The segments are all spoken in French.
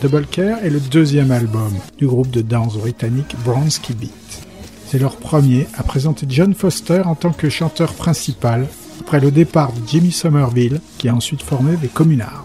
Double Care est le deuxième album du groupe de danse britannique Bronsky Beat. C'est leur premier à présenter John Foster en tant que chanteur principal après le départ de Jimmy Somerville qui a ensuite formé les Communards.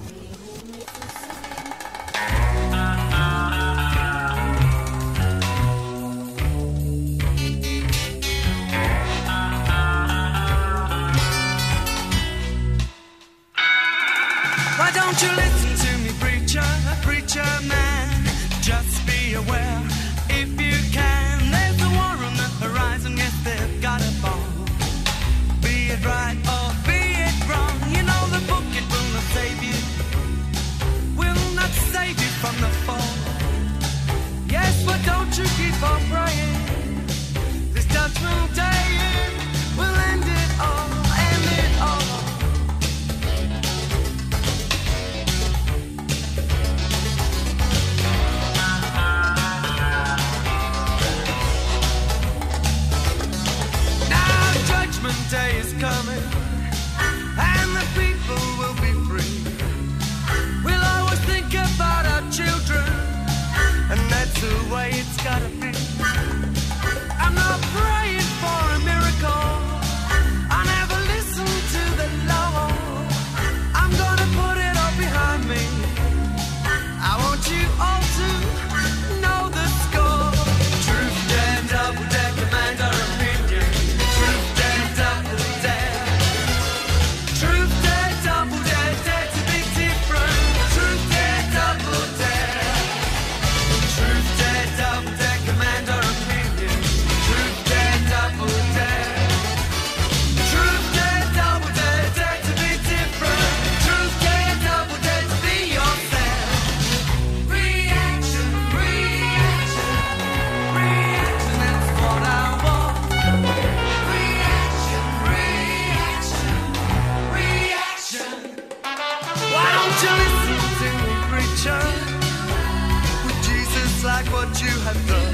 很热。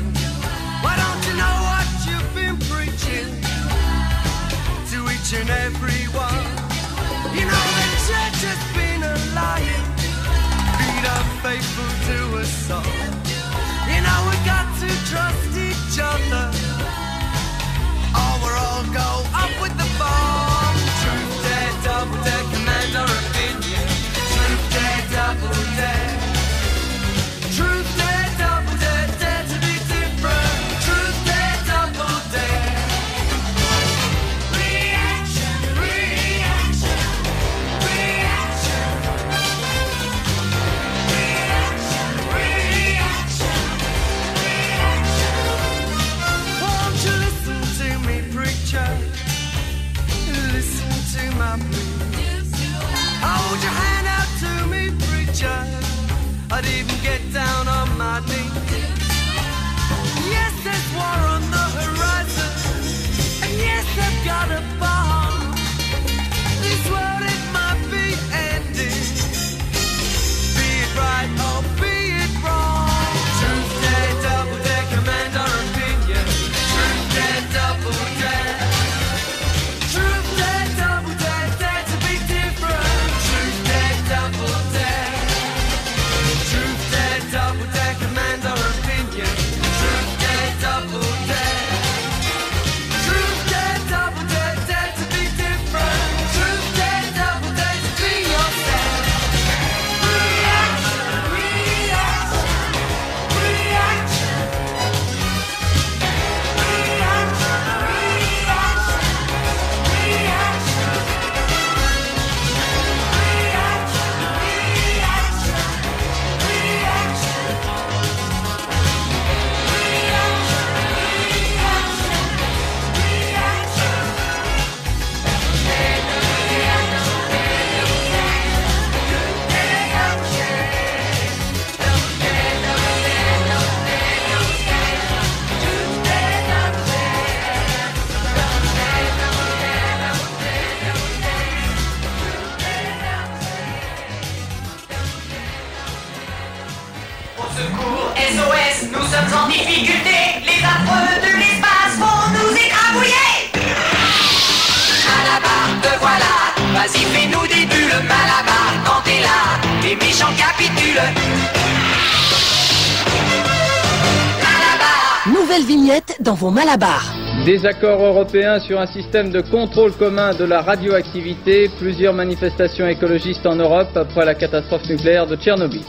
Malabars. Désaccord européen sur un système de contrôle commun de la radioactivité, plusieurs manifestations écologistes en Europe après la catastrophe nucléaire de Tchernobyl.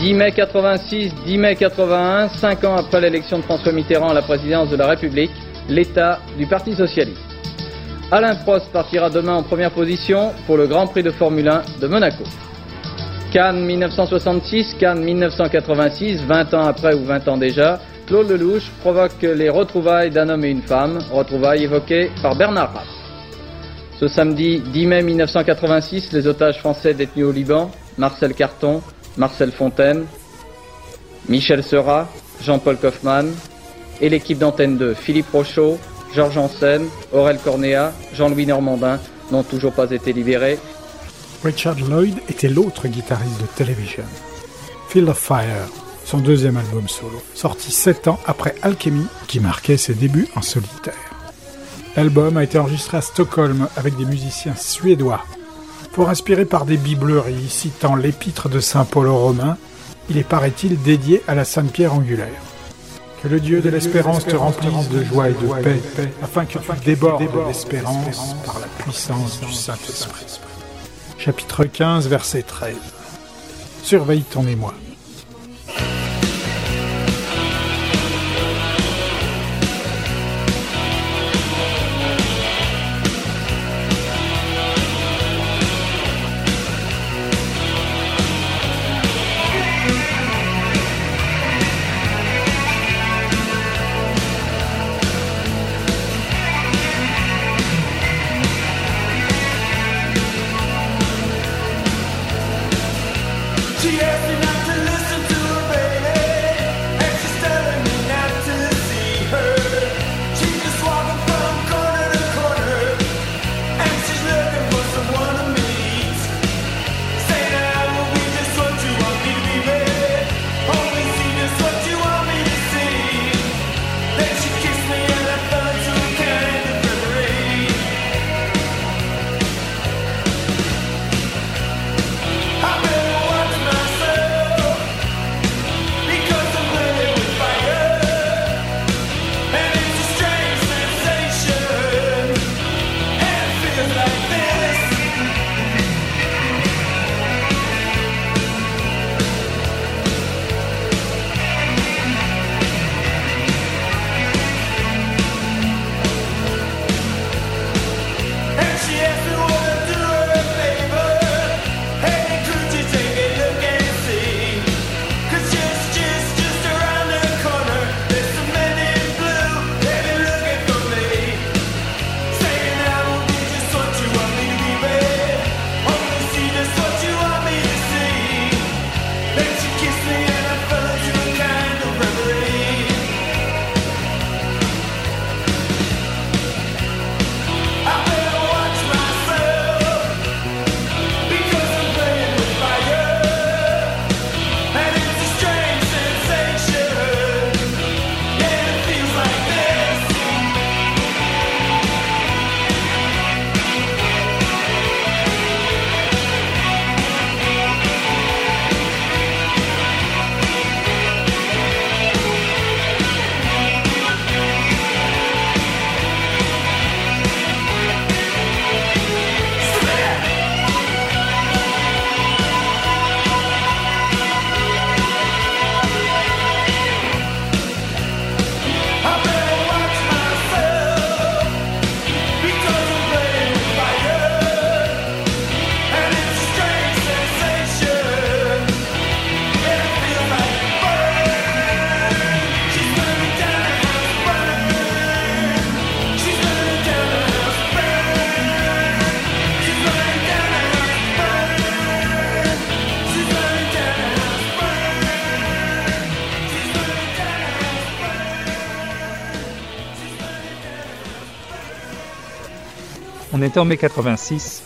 10 mai 86, 10 mai 81, 5 ans après l'élection de François Mitterrand à la présidence de la République, l'état du Parti Socialiste. Alain Prost partira demain en première position pour le Grand Prix de Formule 1 de Monaco. Cannes 1966, Cannes 1986, 20 ans après ou 20 ans déjà, Claude Lelouch provoque les retrouvailles d'un homme et une femme, retrouvailles évoquées par Bernard Rapp. Ce samedi 10 mai 1986, les otages français détenus au Liban, Marcel Carton, Marcel Fontaine, Michel Seurat, Jean-Paul Kaufmann et l'équipe d'Antenne 2, Philippe Rochaud, Georges Ansen, Aurel Cornéa, Jean-Louis Normandin n'ont toujours pas été libérés. Richard Lloyd était l'autre guitariste de Television. Field of Fire, son deuxième album solo, sorti sept ans après Alchemy, qui marquait ses débuts en solitaire. L'album a été enregistré à Stockholm avec des musiciens suédois. Pour inspiré par des bibleuries citant l'épître de Saint Paul aux Romains, il est paraît-il dédié à la Sainte Pierre angulaire. Que le Dieu de l'espérance te remplisse de joie et de paix, afin que tu débordes d'espérance par la puissance du Saint-Esprit. Chapitre 15, verset 13. Surveille ton émoi. En mai 86.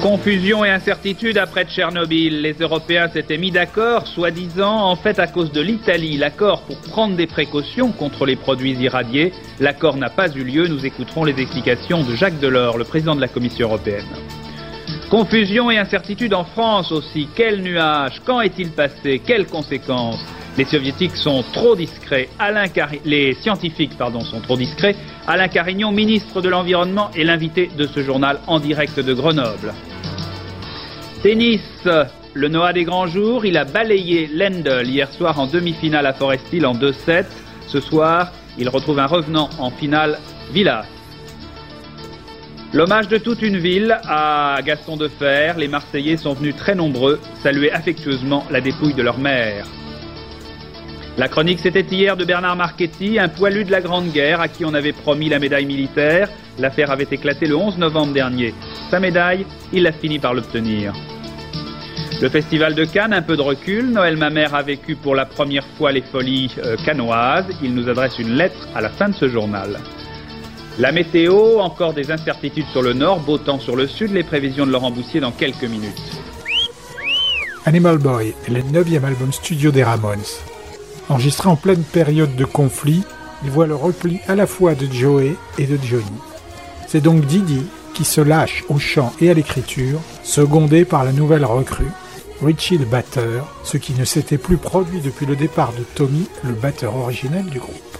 Confusion et incertitude après Tchernobyl. Les Européens s'étaient mis d'accord, soi-disant, en fait à cause de l'Italie. L'accord pour prendre des précautions contre les produits irradiés. L'accord n'a pas eu lieu. Nous écouterons les explications de Jacques Delors, le président de la Commission européenne. Confusion et incertitude en France aussi. Quel nuage? Quand est-il passé? Quelles conséquences? Les soviétiques sont trop discrets. Les scientifiques sont trop discrets. Alain Carignon, ministre de l'Environnement, est l'invité de ce journal en direct de Grenoble. Tennis, le Noah des grands jours, il a balayé Lendl hier soir en demi-finale à Forest Hill en 2-7. Ce soir, il retrouve un revenant en finale, Villas. L'hommage de toute une ville à Gaston Defer, les Marseillais sont venus très nombreux saluer affectueusement la dépouille de leur mère. La chronique c'était hier de Bernard Marchetti, un poilu de la Grande Guerre à qui on avait promis la médaille militaire. L'affaire avait éclaté le 11 novembre dernier. Sa médaille, il a fini par l'obtenir. Le festival de Cannes, un peu de recul. Noël Mamère a vécu pour la première fois les folies euh, cannoises. Il nous adresse une lettre à la fin de ce journal. La météo, encore des incertitudes sur le nord, beau temps sur le sud, les prévisions de Laurent Boussier dans quelques minutes. Animal Boy le neuvième album studio des Ramones. Enregistré en pleine période de conflit, il voit le repli à la fois de Joey et de Johnny. C'est donc Didi qui se lâche au chant et à l'écriture, secondé par la nouvelle recrue, Richie le batteur, ce qui ne s'était plus produit depuis le départ de Tommy, le batteur originel du groupe.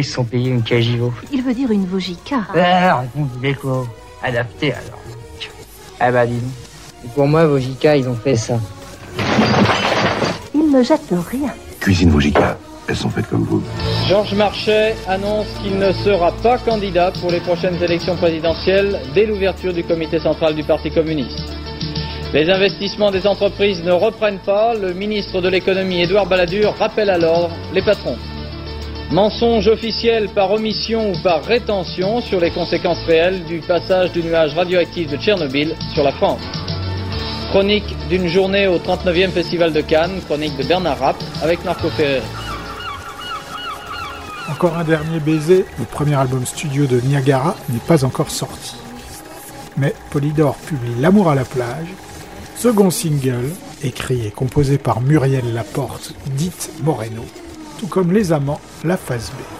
Ils se sont payés une cagivo. Il veut dire une Vogica. Ah, on dit quoi Adapté alors. Ah bah dis donc. Et pour moi, Vogica, ils ont fait ça. Il ne jette rien. Cuisine Vogica, elles sont faites comme vous. Georges Marchais annonce qu'il ne sera pas candidat pour les prochaines élections présidentielles dès l'ouverture du comité central du Parti communiste. Les investissements des entreprises ne reprennent pas. Le ministre de l'économie, Édouard Balladur, rappelle à l'ordre les patrons. Mensonge officiel par omission ou par rétention sur les conséquences réelles du passage du nuage radioactif de Tchernobyl sur la France. Chronique d'une journée au 39e Festival de Cannes, chronique de Bernard Rapp avec Marco Ferreri. Encore un dernier baiser, le premier album studio de Niagara n'est pas encore sorti. Mais Polydor publie L'amour à la plage, second single, écrit et composé par Muriel Laporte, dite Moreno, tout comme Les Amants, la phase B.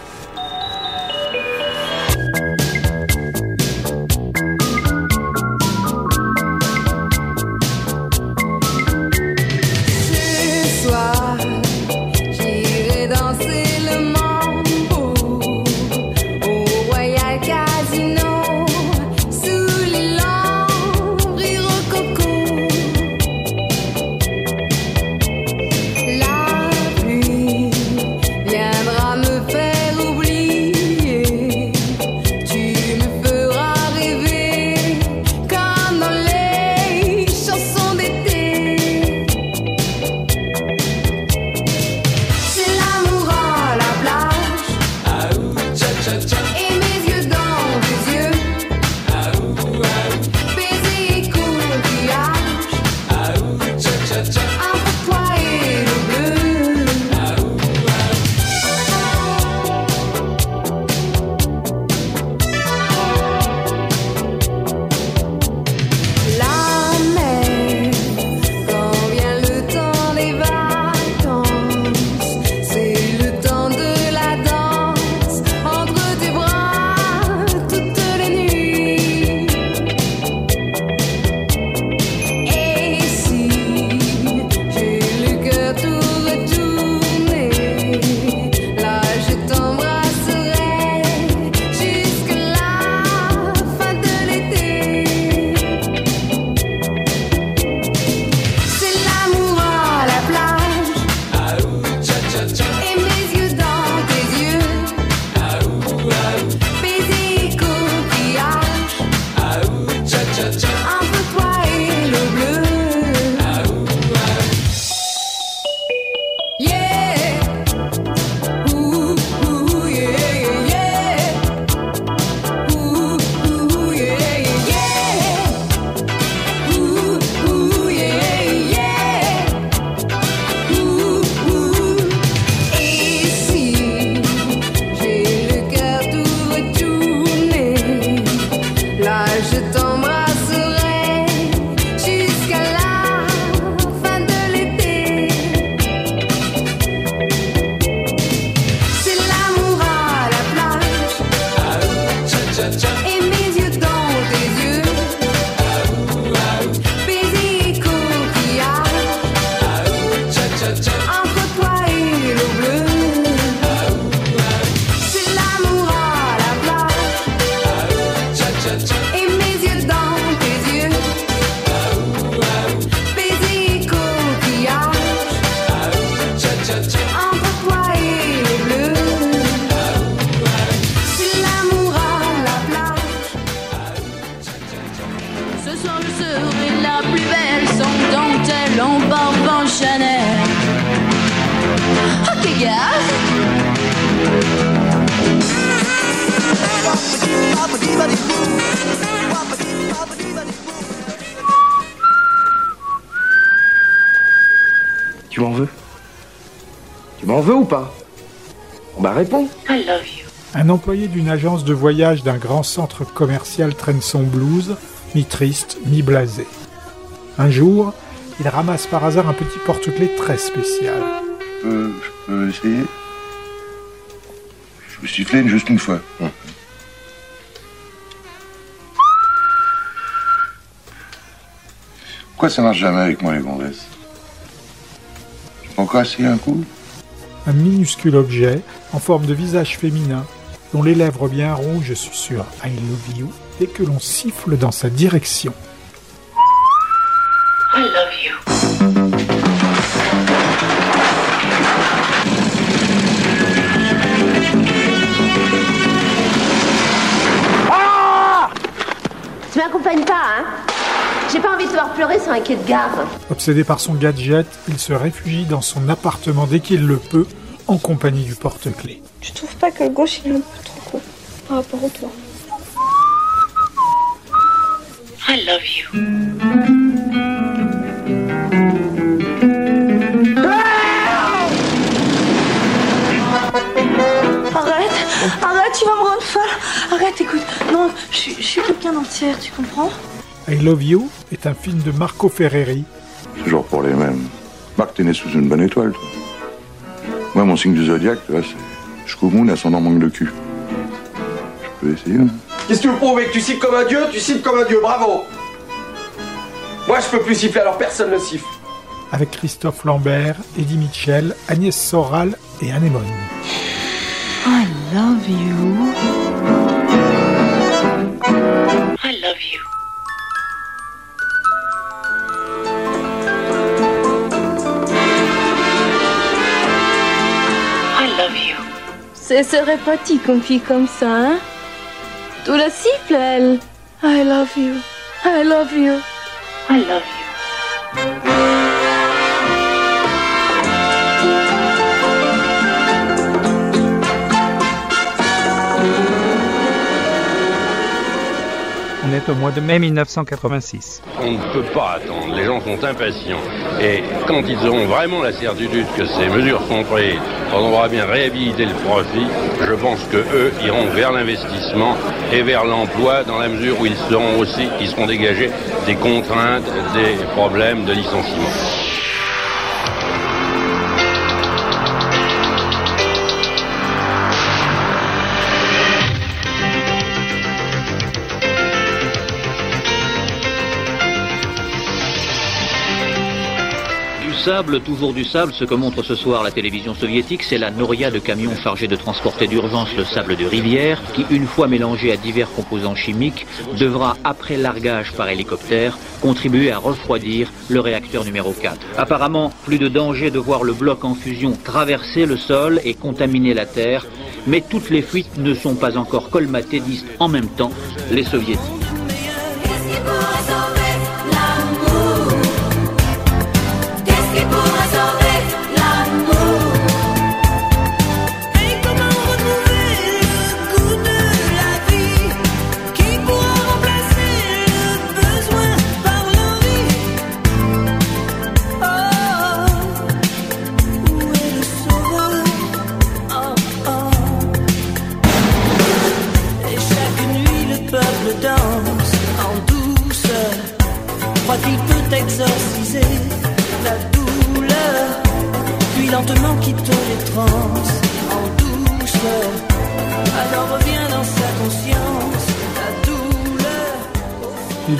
employé d'une agence de voyage d'un grand centre commercial traîne son blues, mi-triste, mi-blasé. Un jour, il ramasse par hasard un petit porte-clés très spécial. Euh, je peux essayer? Je peux siffler juste une fois. Pourquoi ça marche jamais avec moi les gonzesses? Je peux encore essayer un coup? Un minuscule objet en forme de visage féminin dont les lèvres bien rouges susurrent I love you dès que l'on siffle dans sa direction. I love you. Tu m'accompagnes pas, hein? J'ai pas envie de te voir pleurer sur un quai de gare. Obsédé par son gadget, il se réfugie dans son appartement dès qu'il le peut, en compagnie du porte-clés. Tu trouves pas que le gauche il est un peu trop court par rapport au droit? I love you. Arrête Arrête, tu vas me rendre folle Arrête, écoute. Non, je suis- je suis quelqu'un d'entière, tu comprends? I Love You est un film de Marco Ferreri. Toujours pour les mêmes. Marc, t'es né sous une bonne étoile, toi. Moi, mon signe du zodiaque, tu vois, c'est. Jusqu'au moon, ascendant manque de cul. Je peux essayer, hein Qu'est-ce que tu veux prouver Que tu siffles comme un dieu? Tu siffles comme un dieu, bravo Moi je peux plus siffler alors personne ne siffle. avec Christophe Lambert, Eddie Mitchell, Agnès Soral et Anémone. I love you. I love you. Ce serait pratique une fille comme ça, hein? Tout la siffle, elle. I love you. I love you. I love you. Au mois de mai 1986. On ne peut pas attendre, les gens sont impatients. Et quand ils auront vraiment la certitude que ces mesures sont prises, quand on aura bien réhabilité le profit, je pense que eux iront vers l'investissement et vers l'emploi dans la mesure où ils seront aussi, ils seront dégagés des contraintes, des problèmes de licenciement. Sable, toujours du sable, ce que montre ce soir la télévision soviétique, c'est la noria de camions chargés de transporter d'urgence le sable de rivière, qui, une fois mélangé à divers composants chimiques, devra, après largage par hélicoptère, contribuer à refroidir le réacteur numéro 4. Apparemment, plus de danger de voir le bloc en fusion traverser le sol et contaminer la Terre, mais toutes les fuites ne sont pas encore colmatées, disent en même temps les soviétiques.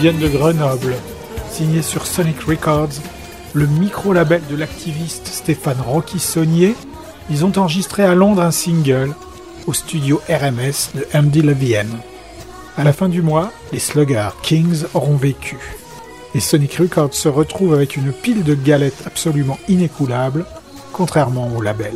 Viennent de Grenoble, signé sur Sonic Records, le micro-label de l'activiste Stéphane Rocky Saunier. Ils ont enregistré à Londres un single au studio RMS de MD Levienne. À la fin du mois, les Sluggers Kings auront vécu. Et Sonic Records se retrouve avec une pile de galettes absolument inécoulable, contrairement au label.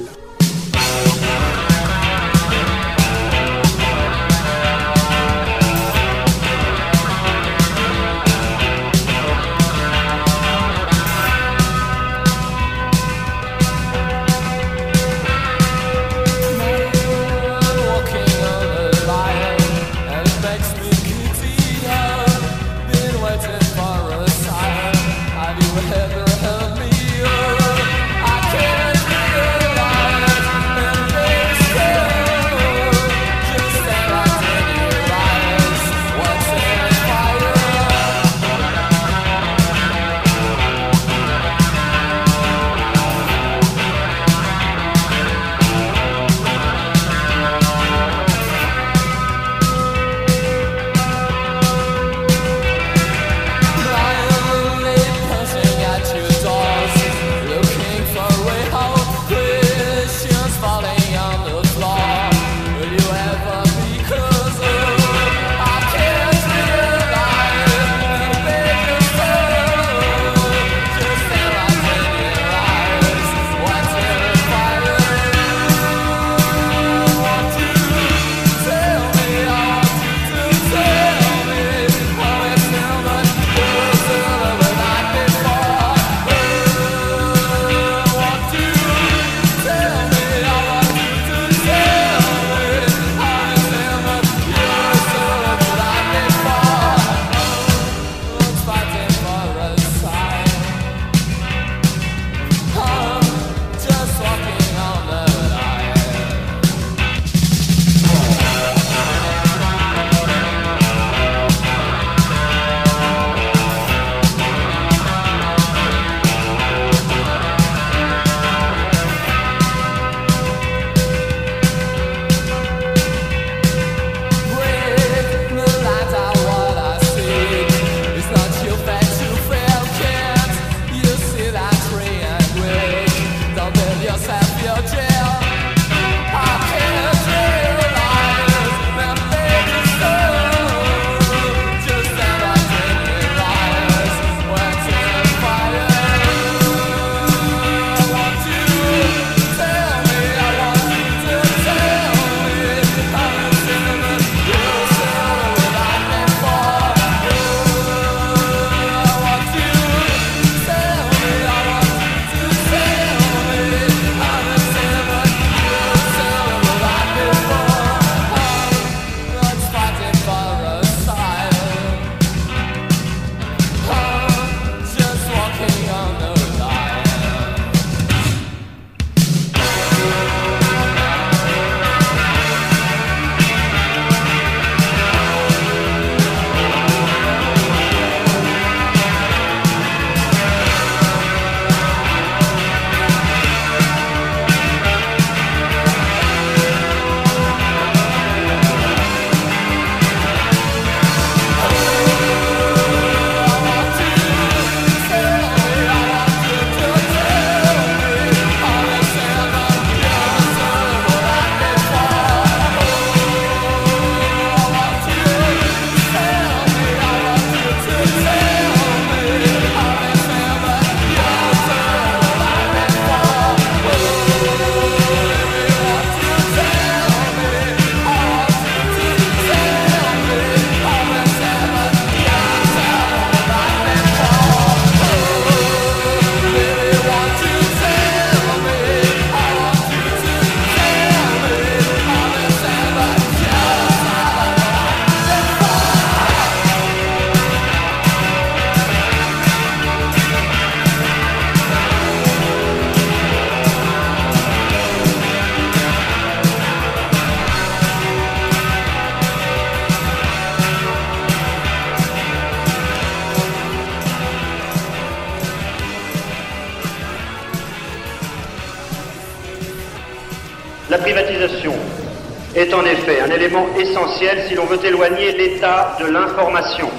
Est en effet un élément essentiel si l'on veut éloigner l'État de l'information,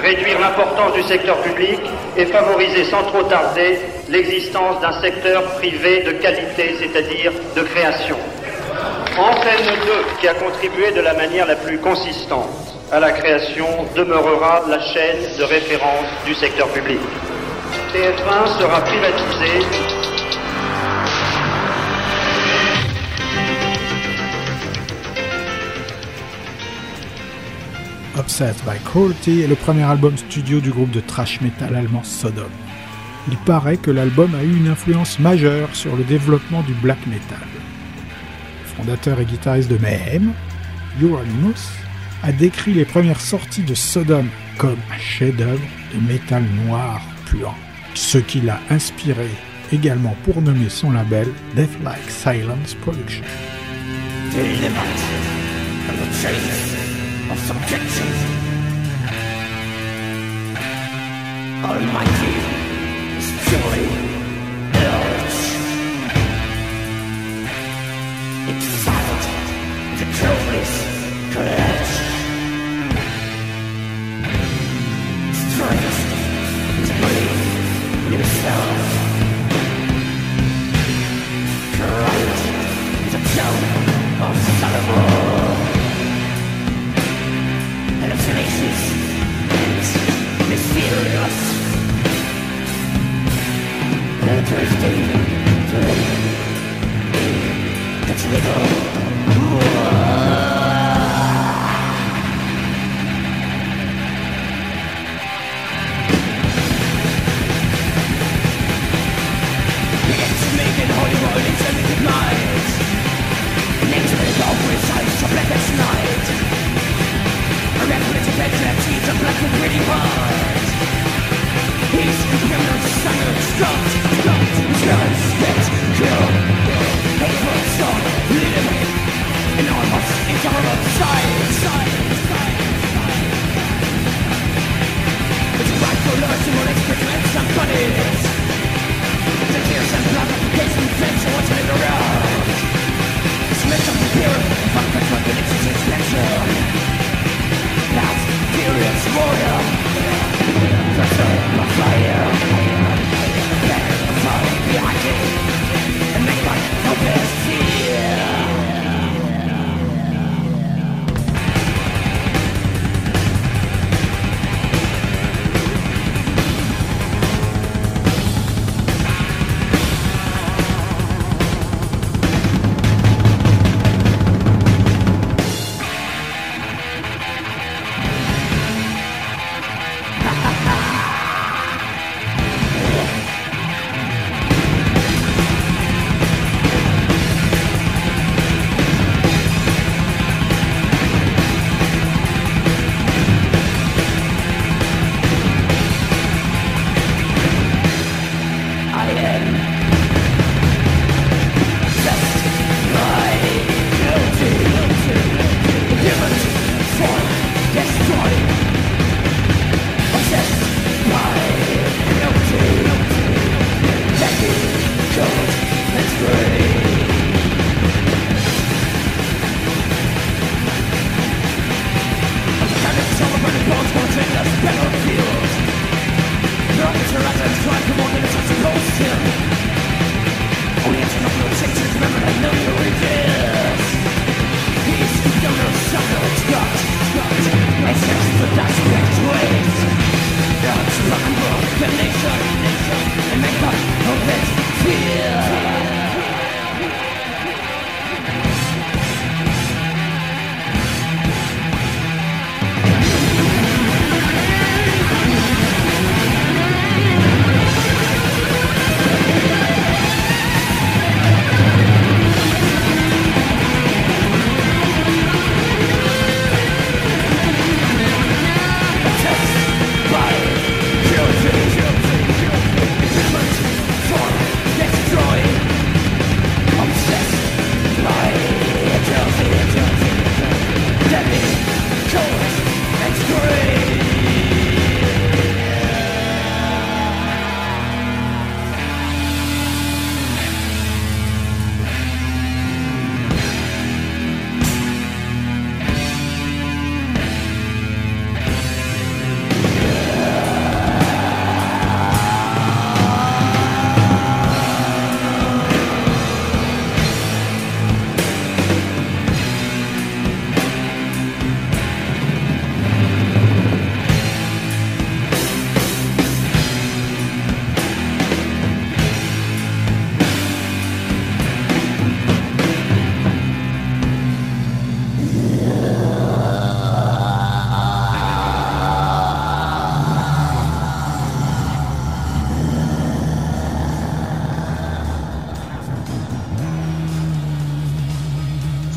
réduire l'importance du secteur public et favoriser sans trop tarder l'existence d'un secteur privé de qualité, c'est-à-dire de création. Antenne 2, qui a contribué de la manière la plus consistante à la création, demeurera la chaîne de référence du secteur public. TF1 sera privatisé Obsessed by Cruelty est le premier album studio du groupe de thrash metal allemand Sodom. Il paraît que l'album a eu une influence majeure sur le développement du black metal. Fondateur et guitariste de Mayhem, Euronymous, a décrit les premières sorties de Sodom comme un chef-d'œuvre de métal noir puant, ce qui l'a inspiré également pour nommer son label Death Like Silence Production. Of subjection. Almighty is joy,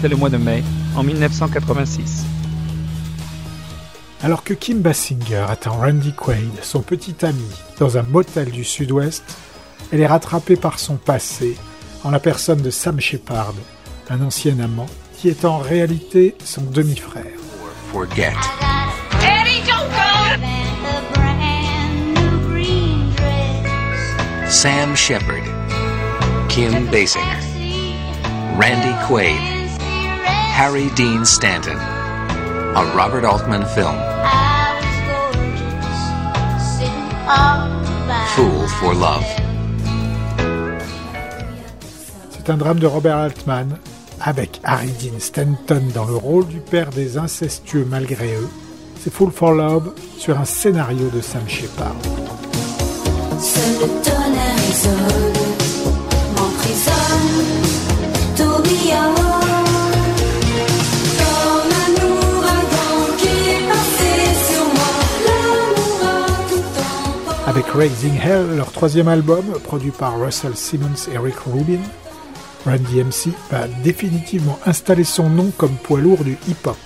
le mois de mai, en 1986. Alors que Kim Basinger attend Randy Quaid, son petit ami, dans un motel du sud-ouest, elle est rattrapée par son passé, en la personne de Sam Shepard, un ancien amant, qui est en réalité son demi-frère. Forget. Sam Shepard, Kim Basinger, Randy Quaid. Harry Dean Stanton, a Robert Altman film. Fool for Love. C'est un drame de Robert Altman, avec Harry Dean Stanton dans le rôle du père des incestueux malgré eux. C'est Fool for Love sur un scénario de Sam Shepard. avec Raising Hell, leur troisième album, produit par Russell Simmons et Rick Rubin. Randy MC va définitivement installer son nom comme poids lourd du hip-hop.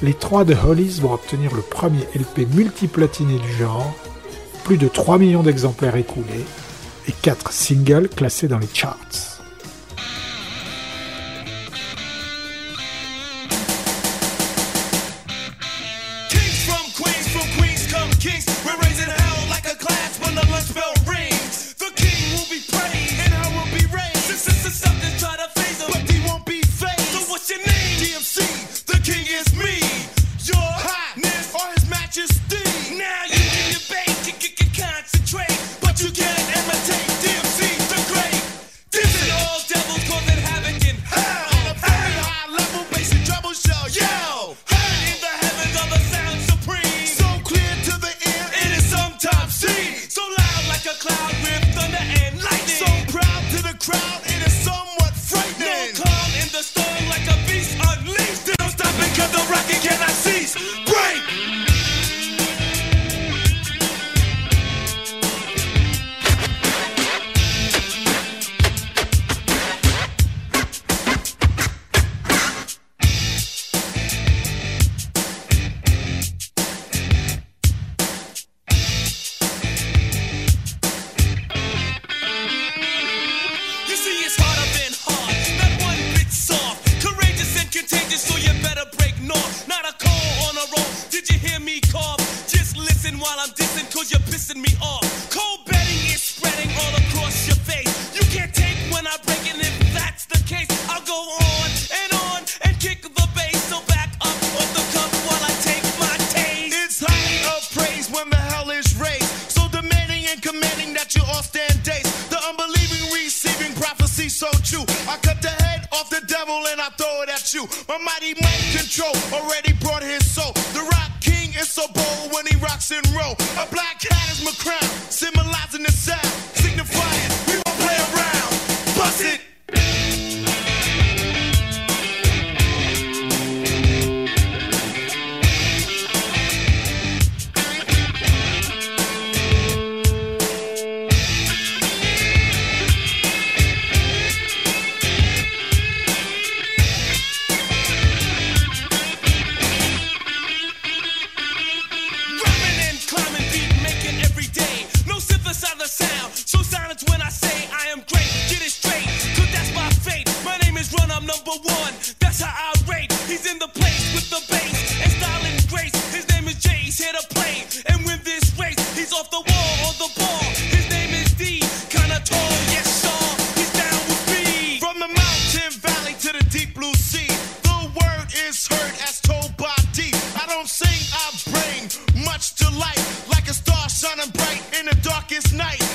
Les trois de Hollies vont obtenir le premier LP multiplatiné du genre, plus de 3 millions d'exemplaires écoulés et 4 singles classés dans les charts. shining bright in the darkest night.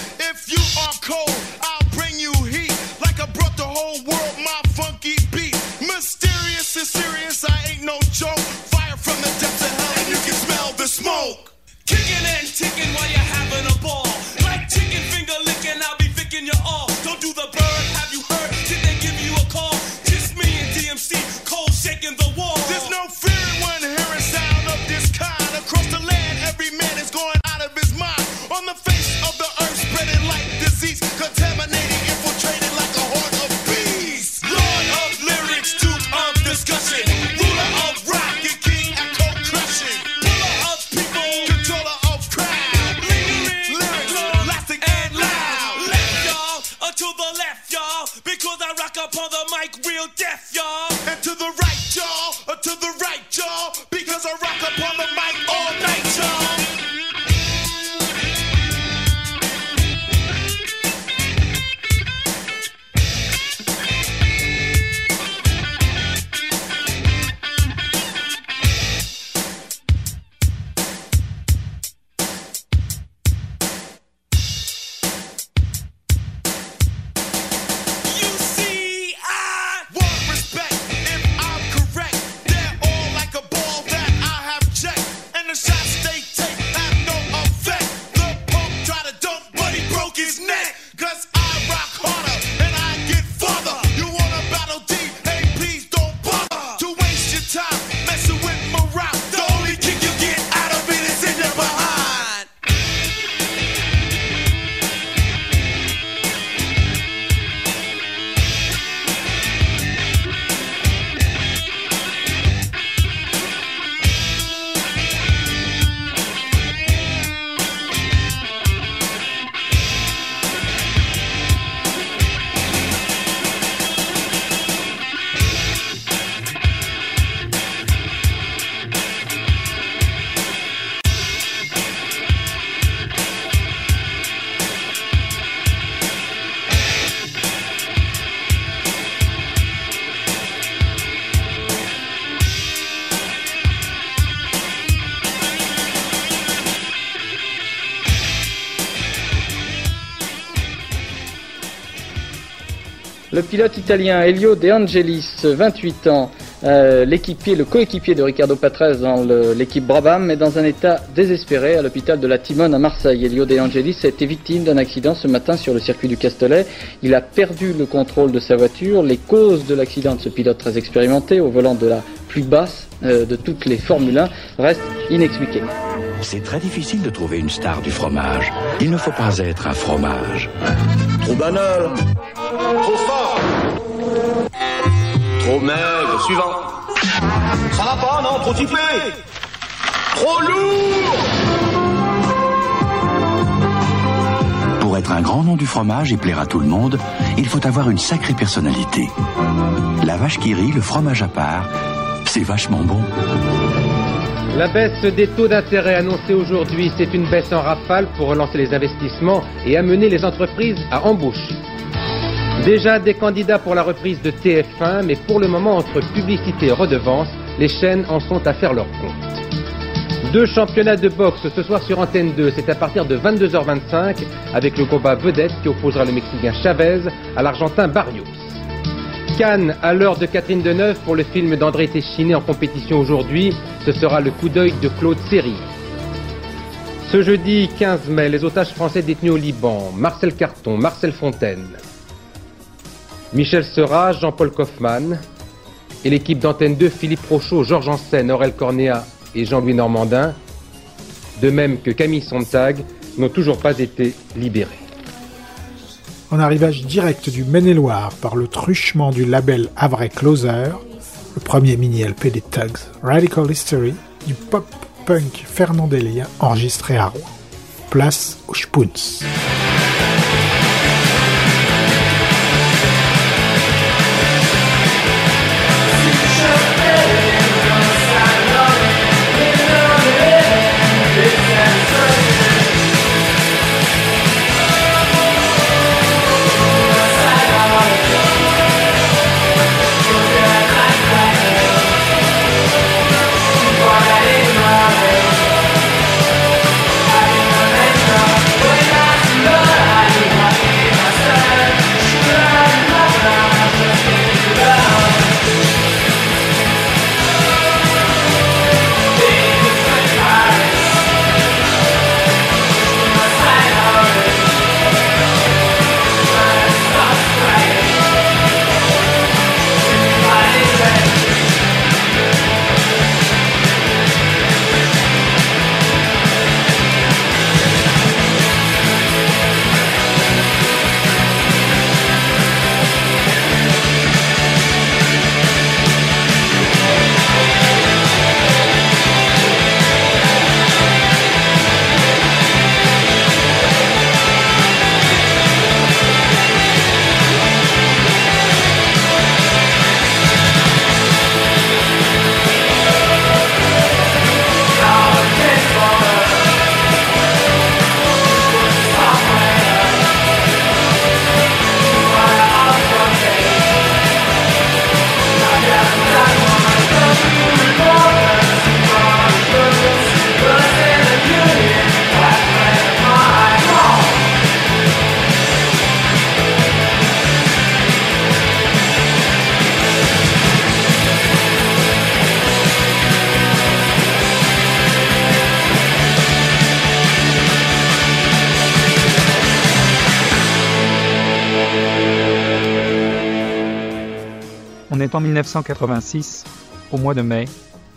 Le pilote italien Elio De Angelis, 28 ans, euh, l'équipier, le coéquipier de Ricardo Patrese dans l'équipe Brabham, est dans un état désespéré à l'hôpital de la Timone à Marseille. Elio De Angelis a été victime d'un accident ce matin sur le circuit du Castellet. Il a perdu le contrôle de sa voiture. Les causes de l'accident de ce pilote très expérimenté au volant de la plus basse euh, de toutes les Formule 1 restent inexpliquées. C'est très difficile de trouver une star du fromage. Il ne faut pas être un fromage. Trop banal. Trop fort. Trop maigre. Suivant. Ça va pas, non? Trop typé. Trop lourd. Pour être un grand nom du fromage et plaire à tout le monde, il faut avoir une sacrée personnalité. La vache qui rit, le fromage à part, c'est vachement bon. La baisse des taux d'intérêt annoncée aujourd'hui, c'est une baisse en rafale pour relancer les investissements et amener les entreprises à embaucher. Déjà des candidats pour la reprise de TF1, mais pour le moment, entre publicité et redevance, les chaînes en sont à faire leur compte. Deux championnats de boxe ce soir sur Antenne 2, c'est à partir de 22h25 avec le combat vedette qui opposera le Mexicain Chavez à l'Argentin Barrios. Cannes à l'heure de Catherine Deneuve pour le film d'André Téchiné en compétition aujourd'hui. Ce sera le coup d'œil de Claude Seri. Ce jeudi 15 mai, les otages français détenus au Liban, Marcel Carton, Marcel Fontaine, Michel Seurat, Jean-Paul Kaufmann et l'équipe d'Antenne 2, Philippe Rochaud, Georges Ansen, Aurel Cornéa et Jean-Louis Normandin, de même que Camille Sontag, n'ont toujours pas été libérés. En arrivage direct du Maine-et-Loire par le truchement du label Havre Closer, le premier mini-LP des Tugs, Radical History, du pop-punk fernandélien enregistré à Rouen. Place au Spoons. En 1986, au mois de mai.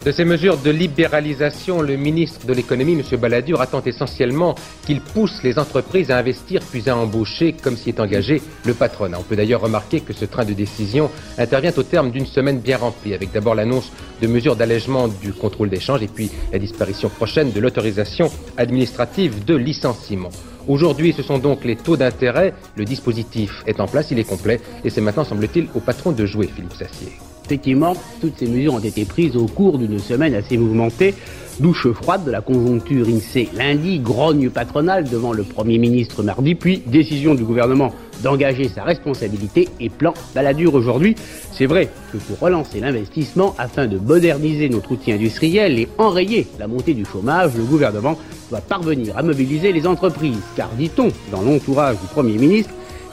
De ces mesures de libéralisation, le ministre de l'économie, M. Balladur, attend essentiellement qu'il pousse les entreprises à investir puis à embaucher comme s'y est engagé le patronat. On peut d'ailleurs remarquer que ce train de décision intervient au terme d'une semaine bien remplie, avec d'abord l'annonce de mesures d'allègement du contrôle d'échange et puis la disparition prochaine de l'autorisation administrative de licenciement. Aujourd'hui, ce sont donc les taux d'intérêt. Le dispositif est en place, il est complet, et c'est maintenant, semble-t-il, au patron de jouer, Philippe Sassier. Effectivement, toutes ces mesures ont été prises au cours d'une semaine assez mouvementée. Douche froide de la conjoncture INSEE lundi, grogne patronale devant le Premier ministre mardi, puis décision du gouvernement d'engager sa responsabilité et plan baladure aujourd'hui. C'est vrai que pour relancer l'investissement afin de moderniser notre outil industriel et enrayer la montée du chômage, le gouvernement doit parvenir à mobiliser les entreprises. Car dit-on, dans l'entourage du Premier ministre,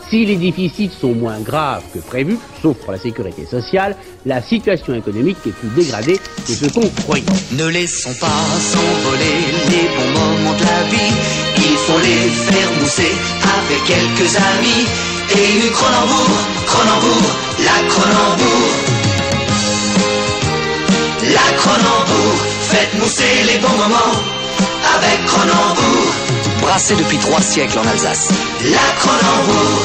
si les déficits sont moins graves que prévu, sauf pour la sécurité sociale, la situation économique est plus dégradée que ce qu'on croyait. Ne laissons pas s'envoler les bons moments de la vie. Il faut les faire mousser avec quelques amis. Et une Cronenbourg, Cronenbourg, la Cronenbourg. La Cronenbourg, faites mousser les bons moments avec Cronenbourg. Brassé depuis trois siècles en Alsace. La Cronenbourg.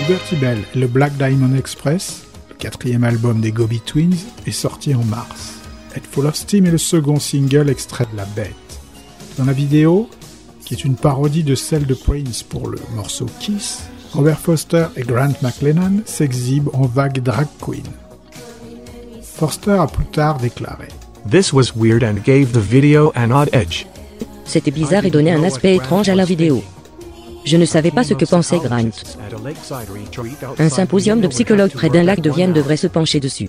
Liberty Bell le Black Diamond Express, le quatrième album des Gobi Twins, est sorti en mars. Head Full of Steam est le second single extrait de La Bête. Dans la vidéo, qui est une parodie de celle de Prince pour le morceau Kiss, Robert Foster et Grant McLennan s'exhibent en vague drag queen. Foster a plus tard déclaré This was weird and gave the video an odd edge. C'était bizarre et donnait un aspect étrange à la vidéo. Je ne savais pas ce que pensait Grant. Un symposium de psychologues près d'un lac de Vienne devrait se pencher dessus.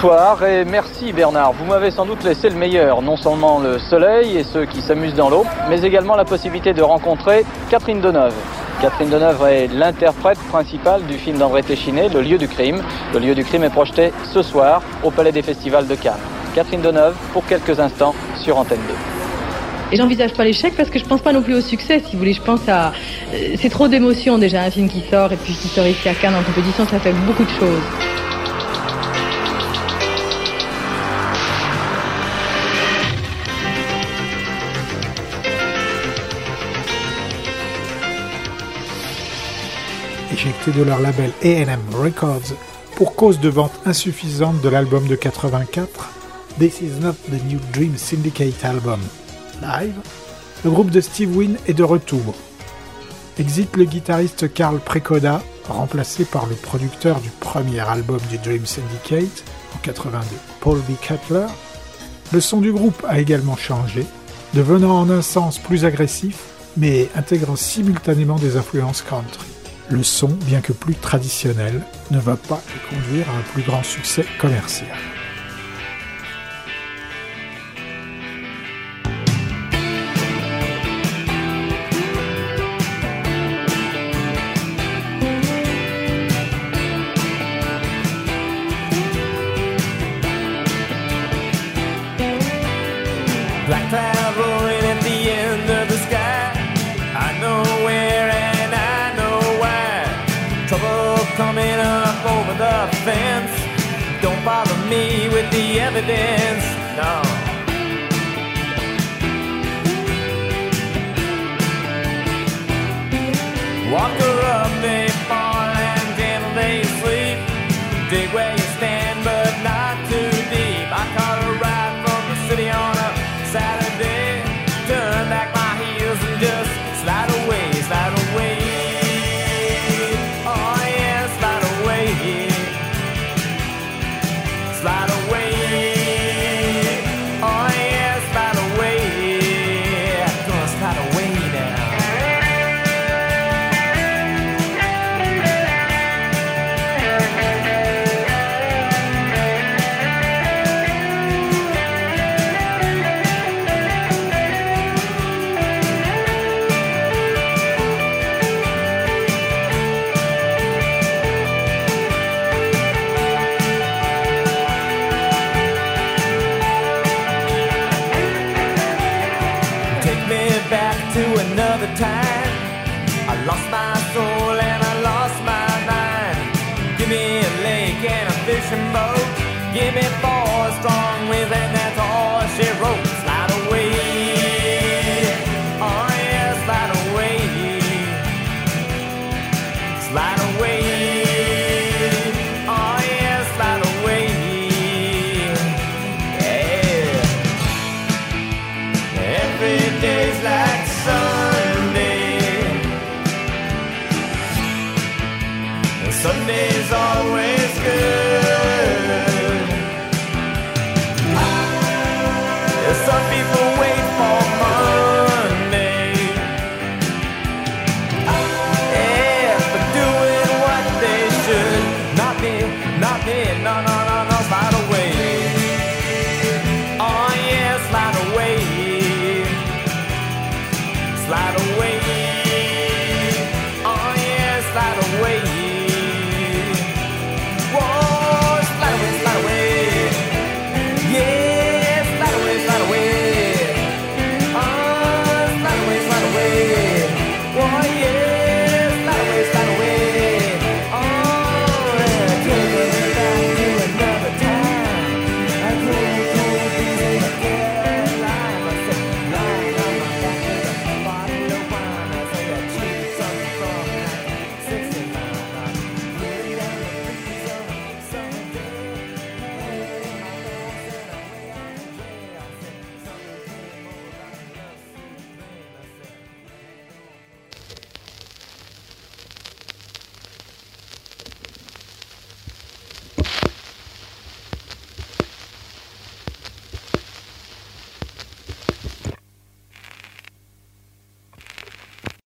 Bonsoir et merci Bernard. Vous m'avez sans doute laissé le meilleur, non seulement le soleil et ceux qui s'amusent dans l'eau, mais également la possibilité de rencontrer Catherine Deneuve. Catherine Deneuve est l'interprète principale du film d'André Téchiné, Le lieu du crime. Le lieu du crime est projeté ce soir au Palais des Festivals de Cannes. Catherine Deneuve pour quelques instants sur Antenne 2. Et j'envisage pas l'échec parce que je pense pas non plus au succès, si vous voulez. Je pense à. euh, C'est trop d'émotions déjà, un film qui sort et puis qui sort ici à Cannes en compétition, ça fait beaucoup de choses. Éjectés de leur label A&M Records pour cause de vente insuffisante de l'album de 84, This Is Not the New Dream Syndicate Album Live, le groupe de Steve Wynn est de retour. Exit le guitariste Carl Precoda, remplacé par le producteur du premier album du Dream Syndicate en 82, Paul B. Cutler. Le son du groupe a également changé, devenant en un sens plus agressif, mais intégrant simultanément des influences country. Le son, bien que plus traditionnel, ne va pas conduire à un plus grand succès commercial. Me with the evidence. No. Walk her up, they fall and gentle they sleep. Dig where